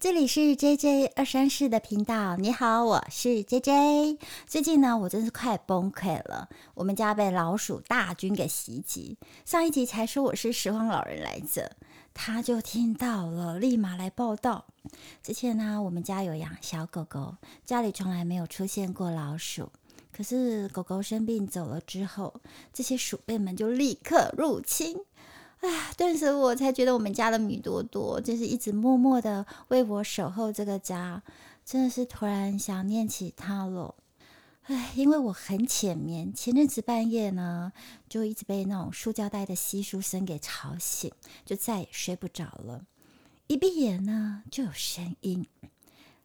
这里是 J J 二三四的频道。你好，我是 J J。最近呢，我真是快崩溃了。我们家被老鼠大军给袭击。上一集才说我是拾荒老人来着，他就听到了，立马来报道。之前呢，我们家有养小狗狗，家里从来没有出现过老鼠。可是狗狗生病走了之后，这些鼠辈们就立刻入侵。哎呀，顿时我才觉得我们家的米多多就是一直默默的为我守候这个家，真的是突然想念起他了。哎，因为我很浅眠，前阵子半夜呢就一直被那种塑胶袋的稀疏声给吵醒，就再也睡不着了。一闭眼呢就有声音，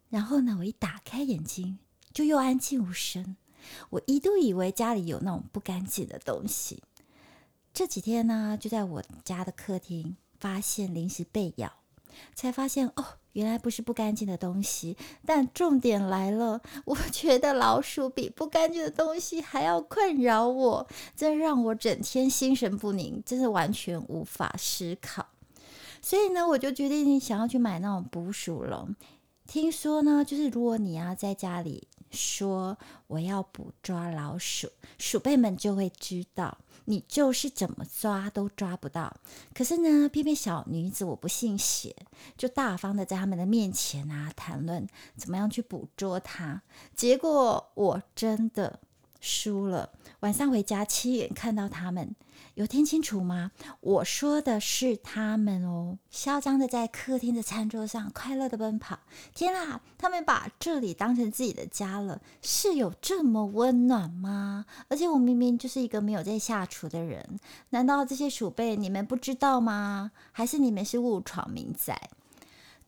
然后呢我一打开眼睛就又安静无声。我一度以为家里有那种不干净的东西。这几天呢，就在我家的客厅发现零食被咬，才发现哦，原来不是不干净的东西。但重点来了，我觉得老鼠比不干净的东西还要困扰我，这让我整天心神不宁，真的完全无法思考。所以呢，我就决定想要去买那种捕鼠笼。听说呢，就是如果你要在家里说我要捕抓老鼠，鼠辈们就会知道。你就是怎么抓都抓不到，可是呢，偏偏小女子我不信邪，就大方的在他们的面前啊谈论怎么样去捕捉它，结果我真的输了。晚上回家亲眼看到他们。有听清楚吗？我说的是他们哦，嚣张的在客厅的餐桌上快乐的奔跑。天啊，他们把这里当成自己的家了，是有这么温暖吗？而且我明明就是一个没有在下厨的人，难道这些鼠辈你们不知道吗？还是你们是误闯民宅？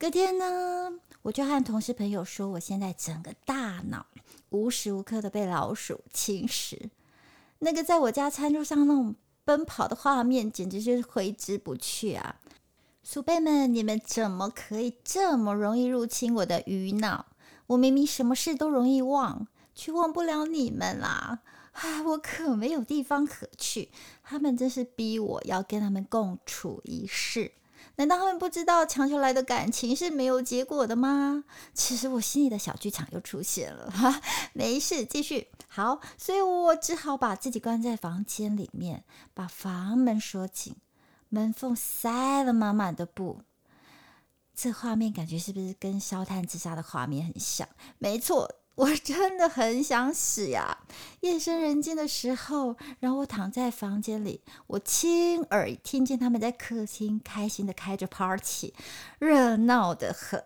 隔天呢，我就和同事朋友说，我现在整个大脑无时无刻的被老鼠侵蚀。那个在我家餐桌上那种。奔跑的画面简直就是挥之不去啊！鼠辈们，你们怎么可以这么容易入侵我的鱼脑？我明明什么事都容易忘，却忘不了你们啦！唉，我可没有地方可去，他们真是逼我要跟他们共处一室。难道他们不知道强求来的感情是没有结果的吗？其实我心里的小剧场又出现了，哈，没事，继续好，所以我只好把自己关在房间里面，把房门锁紧，门缝塞了满满的布。这画面感觉是不是跟烧炭自杀的画面很像？没错。我真的很想死呀！夜深人静的时候，然后我躺在房间里，我亲耳听见他们在客厅开心的开着 party，热闹的很。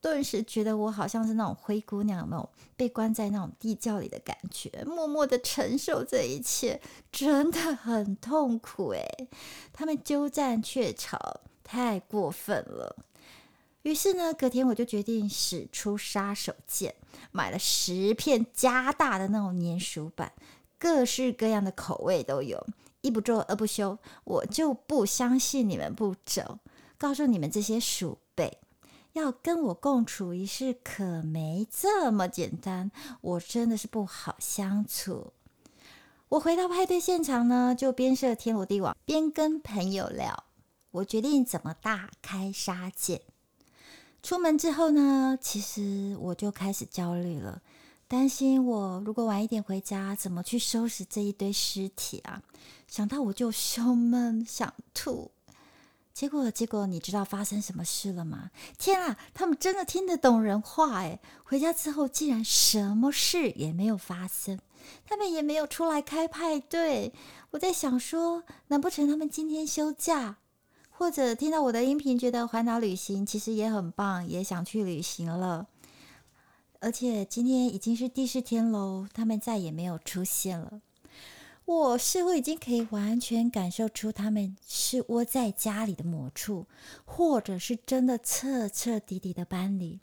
顿时觉得我好像是那种灰姑娘，有没有被关在那种地窖里的感觉？默默的承受这一切，真的很痛苦诶。他们鸠占鹊巢，太过分了。于是呢，隔天我就决定使出杀手锏，买了十片加大的那种粘鼠板，各式各样的口味都有，一不做二不休，我就不相信你们不走。告诉你们这些鼠辈，要跟我共处一室，可没这么简单，我真的是不好相处。我回到派对现场呢，就边设天罗地网，边跟朋友聊，我决定怎么大开杀戒。出门之后呢，其实我就开始焦虑了，担心我如果晚一点回家，怎么去收拾这一堆尸体啊？想到我就胸闷想吐。结果，结果你知道发生什么事了吗？天啊，他们真的听得懂人话诶，回家之后竟然什么事也没有发生，他们也没有出来开派对。我在想说，难不成他们今天休假？或者听到我的音频，觉得环岛旅行其实也很棒，也想去旅行了。而且今天已经是第四天喽，他们再也没有出现了。我似乎已经可以完全感受出他们是窝在家里的某处，或者是真的彻彻底底的搬离。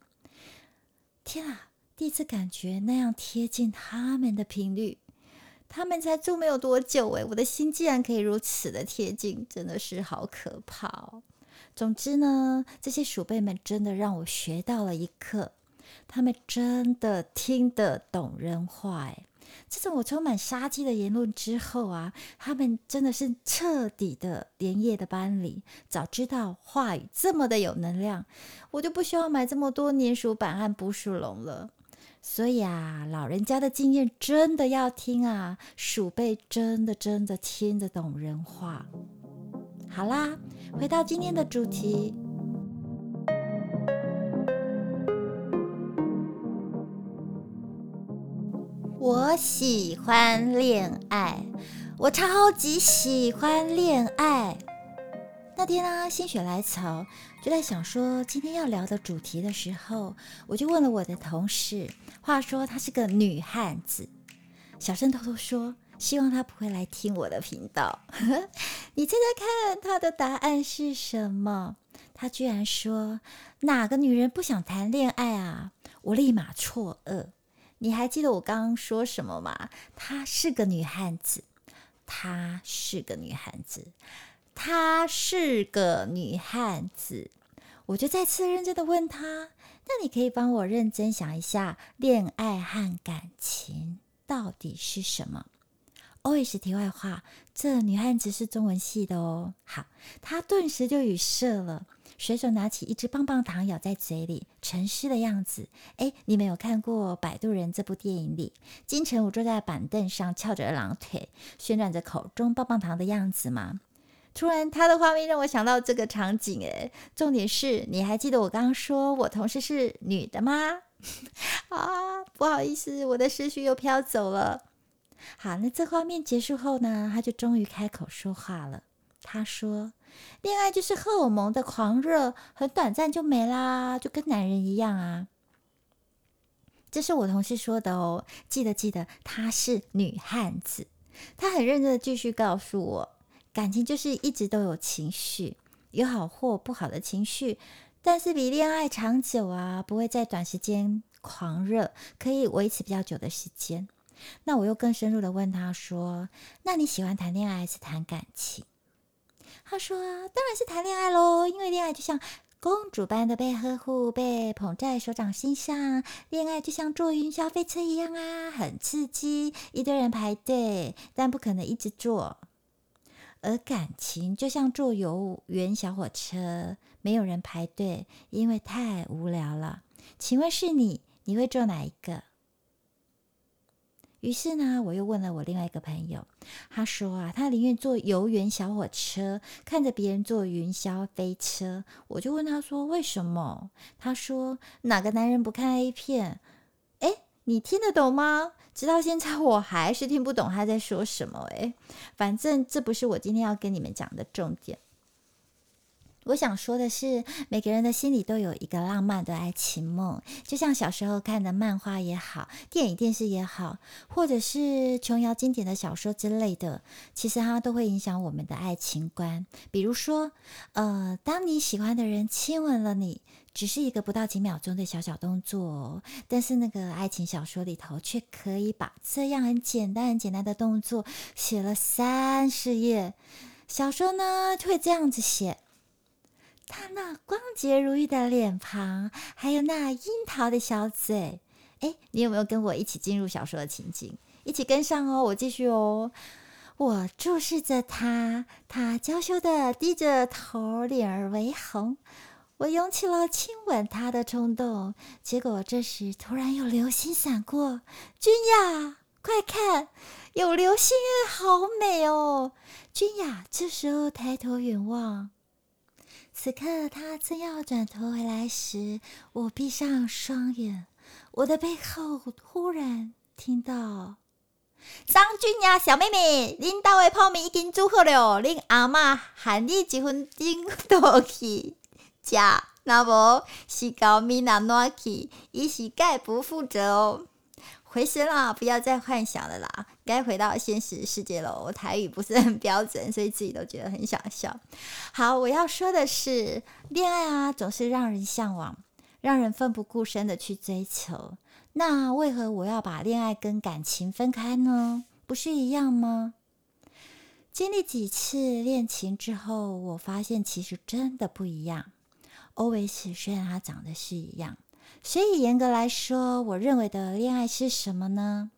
天啊，第一次感觉那样贴近他们的频率。他们才住没有多久诶，我的心竟然可以如此的贴近，真的是好可怕哦。总之呢，这些鼠辈们真的让我学到了一课，他们真的听得懂人话诶。这种我充满杀机的言论之后啊，他们真的是彻底的连夜的搬离。早知道话语这么的有能量，我就不需要买这么多粘鼠板和捕鼠笼了。所以啊，老人家的经验真的要听啊，鼠辈真的真的听得懂人话。好啦，回到今天的主题。我喜欢恋爱，我超级喜欢恋爱。那天呢，心血来潮，就在想说今天要聊的主题的时候，我就问了我的同事。话说她是个女汉子，小声偷偷说，希望她不会来听我的频道。你猜猜看，她的答案是什么？她居然说：“哪个女人不想谈恋爱啊？”我立马错愕。你还记得我刚刚说什么吗？她是个女汉子，她是个女汉子，她是个女汉子。我就再次认真的问她：“那你可以帮我认真想一下，恋爱和感情到底是什么？”OS 题外话，这女汉子是中文系的哦。好，她顿时就语塞了。随手拿起一支棒棒糖，咬在嘴里，沉思的样子。哎，你们有看过《摆渡人》这部电影里，金城武坐在板凳上，翘着二郎腿，旋转着口中棒棒糖的样子吗？突然，他的画面让我想到这个场景。哎，重点是，你还记得我刚刚说我同事是女的吗？啊，不好意思，我的思绪又飘走了。好，那这画面结束后呢，他就终于开口说话了。他说。恋爱就是荷尔蒙的狂热，很短暂就没啦，就跟男人一样啊。这是我同事说的哦，记得记得，她是女汉子。她很认真的继续告诉我，感情就是一直都有情绪，有好或不好的情绪，但是比恋爱长久啊，不会在短时间狂热，可以维持比较久的时间。那我又更深入的问他说：“那你喜欢谈恋爱还是谈感情？”他说：“当然是谈恋爱喽，因为恋爱就像公主般的被呵护、被捧在手掌心上。恋爱就像坐云霄飞车一样啊，很刺激，一堆人排队，但不可能一直坐。而感情就像坐游园小火车，没有人排队，因为太无聊了。请问是你，你会坐哪一个？”于是呢，我又问了我另外一个朋友，他说啊，他宁愿坐游园小火车，看着别人坐云霄飞车。我就问他说，为什么？他说，哪个男人不看 A 片？你听得懂吗？直到现在我还是听不懂他在说什么。哎，反正这不是我今天要跟你们讲的重点。我想说的是，每个人的心里都有一个浪漫的爱情梦，就像小时候看的漫画也好，电影、电视也好，或者是琼瑶经典的小说之类的，其实它都会影响我们的爱情观。比如说，呃，当你喜欢的人亲吻了你，只是一个不到几秒钟的小小动作，但是那个爱情小说里头却可以把这样很简单、很简单的动作写了三十页。小说呢，就会这样子写。他那光洁如玉的脸庞，还有那樱桃的小嘴，哎，你有没有跟我一起进入小说的情景？一起跟上哦，我继续哦。我注视着他，他娇羞的低着头，脸儿微红。我涌起了亲吻他的冲动，结果这时突然有流星闪过，君雅，快看，有流星，好美哦！君雅这时候抬头远望。此刻，他正要转头回来时，我闭上双眼。我的背后忽然听到：“张俊雅，小妹妹，恁家的泡面已经煮好了，恁阿妈喊你一分钟倒去食，那无是搞米那暖去，伊是概不负责哦。”回神啦！不要再幻想了啦，该回到现实世界了。我台语不是很标准，所以自己都觉得很想笑。好，我要说的是，恋爱啊，总是让人向往，让人奋不顾身的去追求。那为何我要把恋爱跟感情分开呢？不是一样吗？经历几次恋情之后，我发现其实真的不一样。Always，虽然它长得是一样。所以严格来说，我认为的恋爱是什么呢？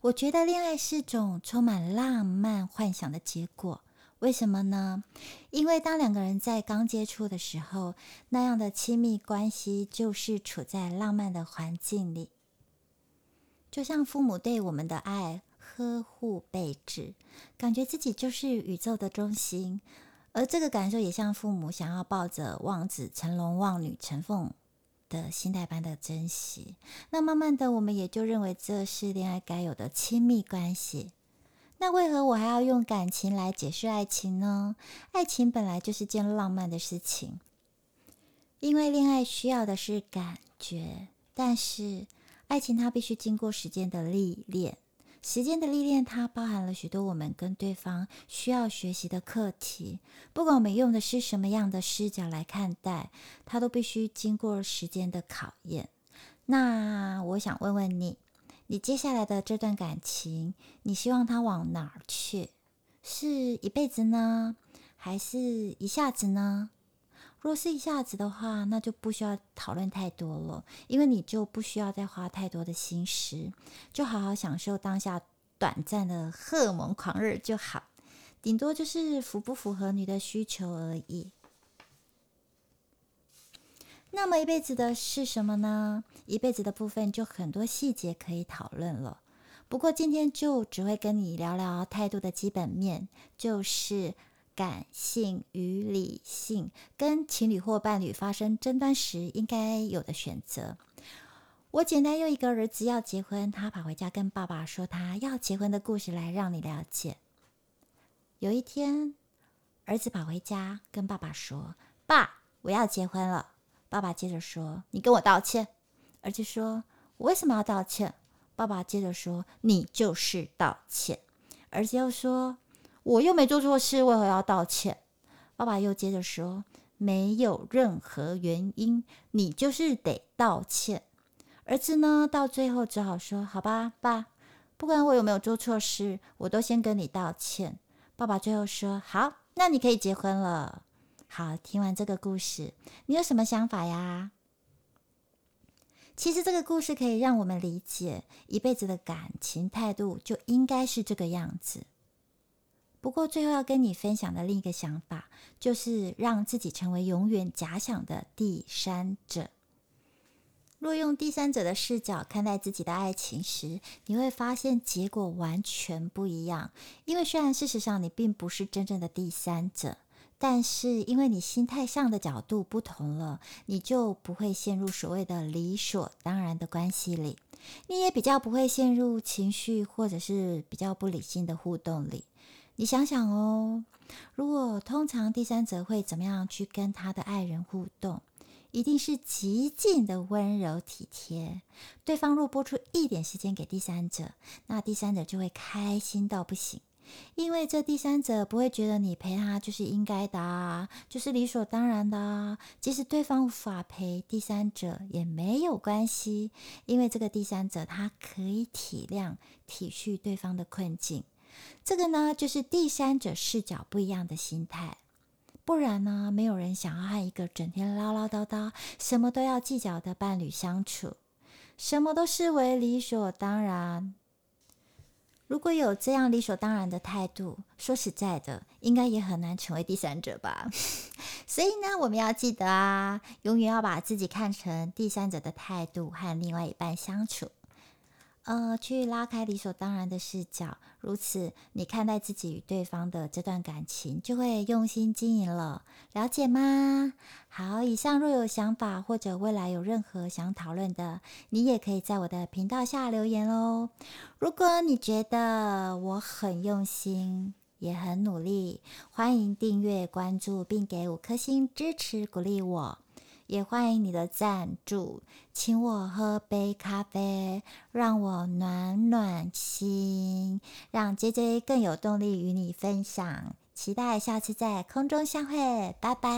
我觉得恋爱是种充满浪漫幻想的结果。为什么呢？因为当两个人在刚接触的时候，那样的亲密关系就是处在浪漫的环境里，就像父母对我们的爱呵护备至，感觉自己就是宇宙的中心。而这个感受也像父母想要抱着望子成龙、望女成凤的心态般的珍惜。那慢慢的，我们也就认为这是恋爱该有的亲密关系。那为何我还要用感情来解释爱情呢？爱情本来就是件浪漫的事情，因为恋爱需要的是感觉，但是爱情它必须经过时间的历练，时间的历练它包含了许多我们跟对方需要学习的课题，不管我们用的是什么样的视角来看待，它都必须经过时间的考验。那我想问问你。你接下来的这段感情，你希望他往哪儿去？是一辈子呢，还是一下子呢？若是一下子的话，那就不需要讨论太多了，因为你就不需要再花太多的心思，就好好享受当下短暂的荷尔蒙狂热就好，顶多就是符不符合你的需求而已。那么一辈子的是什么呢？一辈子的部分就很多细节可以讨论了。不过今天就只会跟你聊聊态度的基本面，就是感性与理性，跟情侣或伴侣发生争端时应该有的选择。我简单用一个儿子要结婚，他跑回家跟爸爸说他要结婚的故事来让你了解。有一天，儿子跑回家跟爸爸说：“爸，我要结婚了。”爸爸接着说：“你跟我道歉。”儿子说：“我为什么要道歉？”爸爸接着说：“你就是道歉。”儿子又说：“我又没做错事，为何要道歉？”爸爸又接着说：“没有任何原因，你就是得道歉。”儿子呢，到最后只好说：“好吧，爸，不管我有没有做错事，我都先跟你道歉。”爸爸最后说：“好，那你可以结婚了。”好，听完这个故事，你有什么想法呀？其实这个故事可以让我们理解，一辈子的感情态度就应该是这个样子。不过，最后要跟你分享的另一个想法，就是让自己成为永远假想的第三者。若用第三者的视角看待自己的爱情时，你会发现结果完全不一样。因为虽然事实上你并不是真正的第三者。但是，因为你心态上的角度不同了，你就不会陷入所谓的理所当然的关系里，你也比较不会陷入情绪或者是比较不理性的互动里。你想想哦，如果通常第三者会怎么样去跟他的爱人互动？一定是极尽的温柔体贴。对方若拨出一点时间给第三者，那第三者就会开心到不行。因为这第三者不会觉得你陪他就是应该的啊，就是理所当然的啊。即使对方无法陪第三者也没有关系，因为这个第三者他可以体谅、体恤对方的困境。这个呢，就是第三者视角不一样的心态。不然呢，没有人想要和一个整天唠唠叨叨、什么都要计较的伴侣相处，什么都视为理所当然。如果有这样理所当然的态度，说实在的，应该也很难成为第三者吧。所以呢，我们要记得啊，永远要把自己看成第三者的态度和另外一半相处。呃，去拉开理所当然的视角，如此你看待自己与对方的这段感情就会用心经营了，了解吗？好，以上若有想法或者未来有任何想讨论的，你也可以在我的频道下留言哦。如果你觉得我很用心，也很努力，欢迎订阅、关注并给五颗星支持鼓励我。也欢迎你的赞助，请我喝杯咖啡，让我暖暖心，让 J J 更有动力与你分享。期待下次在空中相会，拜拜。